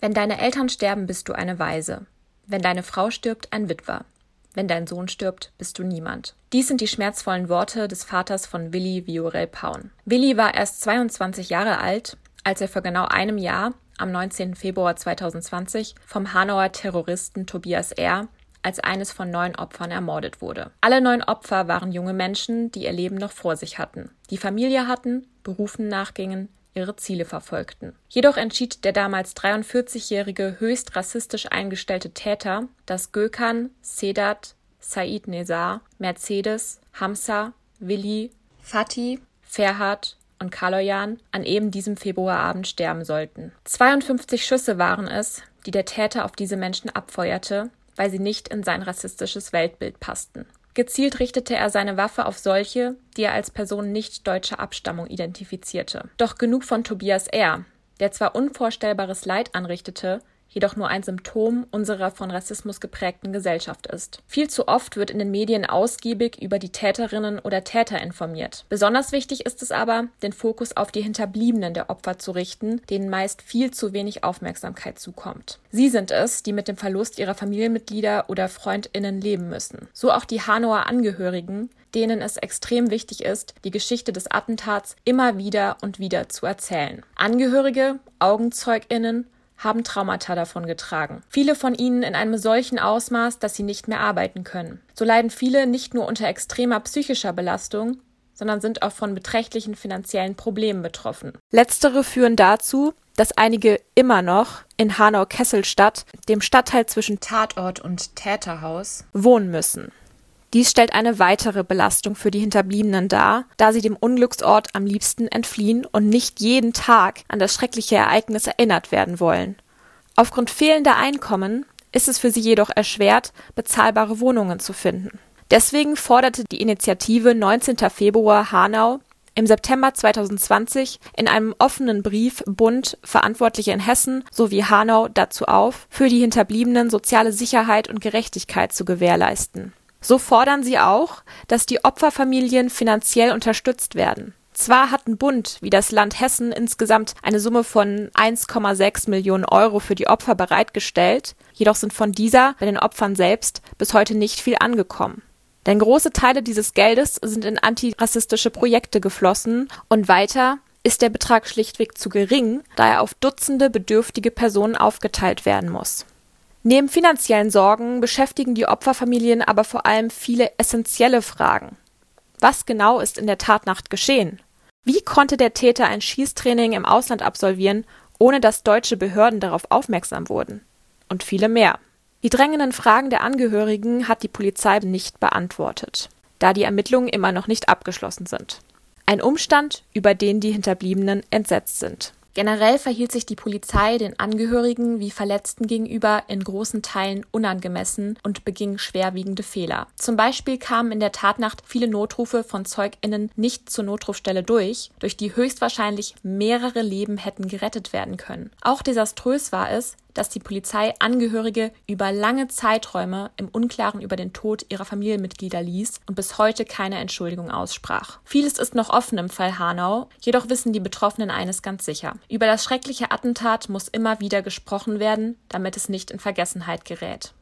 Wenn deine Eltern sterben, bist du eine Waise. Wenn deine Frau stirbt, ein Witwer. Wenn dein Sohn stirbt, bist du niemand. Dies sind die schmerzvollen Worte des Vaters von Willi Viorel Paun. Willi war erst 22 Jahre alt, als er vor genau einem Jahr, am 19. Februar 2020, vom Hanauer Terroristen Tobias R. als eines von neun Opfern ermordet wurde. Alle neun Opfer waren junge Menschen, die ihr Leben noch vor sich hatten, die Familie hatten, Berufen nachgingen, ihre Ziele verfolgten. Jedoch entschied der damals 43-jährige höchst rassistisch eingestellte Täter, dass Gökhan, Sedat, Said Nezar, Mercedes, Hamza, Willi, Fatih, Ferhat und Kaloyan an eben diesem Februarabend sterben sollten. 52 Schüsse waren es, die der Täter auf diese Menschen abfeuerte, weil sie nicht in sein rassistisches Weltbild passten. Gezielt richtete er seine Waffe auf solche, die er als Person nicht deutscher Abstammung identifizierte. Doch genug von Tobias R., der zwar unvorstellbares Leid anrichtete, jedoch nur ein Symptom unserer von Rassismus geprägten Gesellschaft ist. Viel zu oft wird in den Medien ausgiebig über die Täterinnen oder Täter informiert. Besonders wichtig ist es aber, den Fokus auf die Hinterbliebenen der Opfer zu richten, denen meist viel zu wenig Aufmerksamkeit zukommt. Sie sind es, die mit dem Verlust ihrer Familienmitglieder oder Freundinnen leben müssen. So auch die Hanauer Angehörigen, denen es extrem wichtig ist, die Geschichte des Attentats immer wieder und wieder zu erzählen. Angehörige, Augenzeuginnen haben Traumata davon getragen. Viele von ihnen in einem solchen Ausmaß, dass sie nicht mehr arbeiten können. So leiden viele nicht nur unter extremer psychischer Belastung, sondern sind auch von beträchtlichen finanziellen Problemen betroffen. Letztere führen dazu, dass einige immer noch in Hanau-Kesselstadt, dem Stadtteil zwischen Tatort und Täterhaus, wohnen müssen. Dies stellt eine weitere Belastung für die Hinterbliebenen dar, da sie dem Unglücksort am liebsten entfliehen und nicht jeden Tag an das schreckliche Ereignis erinnert werden wollen. Aufgrund fehlender Einkommen ist es für sie jedoch erschwert, bezahlbare Wohnungen zu finden. Deswegen forderte die Initiative 19. Februar Hanau im September 2020 in einem offenen Brief Bund, Verantwortliche in Hessen sowie Hanau dazu auf, für die Hinterbliebenen soziale Sicherheit und Gerechtigkeit zu gewährleisten. So fordern sie auch, dass die Opferfamilien finanziell unterstützt werden. Zwar hatten Bund wie das Land Hessen insgesamt eine Summe von 1,6 Millionen Euro für die Opfer bereitgestellt, jedoch sind von dieser bei den Opfern selbst bis heute nicht viel angekommen. Denn große Teile dieses Geldes sind in antirassistische Projekte geflossen und weiter ist der Betrag schlichtweg zu gering, da er auf Dutzende bedürftige Personen aufgeteilt werden muss. Neben finanziellen Sorgen beschäftigen die Opferfamilien aber vor allem viele essentielle Fragen. Was genau ist in der Tatnacht geschehen? Wie konnte der Täter ein Schießtraining im Ausland absolvieren, ohne dass deutsche Behörden darauf aufmerksam wurden? Und viele mehr. Die drängenden Fragen der Angehörigen hat die Polizei nicht beantwortet, da die Ermittlungen immer noch nicht abgeschlossen sind. Ein Umstand, über den die Hinterbliebenen entsetzt sind. Generell verhielt sich die Polizei den Angehörigen wie Verletzten gegenüber in großen Teilen unangemessen und beging schwerwiegende Fehler. Zum Beispiel kamen in der Tatnacht viele Notrufe von ZeugInnen nicht zur Notrufstelle durch, durch die höchstwahrscheinlich mehrere Leben hätten gerettet werden können. Auch desaströs war es, dass die Polizei Angehörige über lange Zeiträume im Unklaren über den Tod ihrer Familienmitglieder ließ und bis heute keine Entschuldigung aussprach. Vieles ist noch offen im Fall Hanau, jedoch wissen die Betroffenen eines ganz sicher. Über das schreckliche Attentat muss immer wieder gesprochen werden, damit es nicht in Vergessenheit gerät.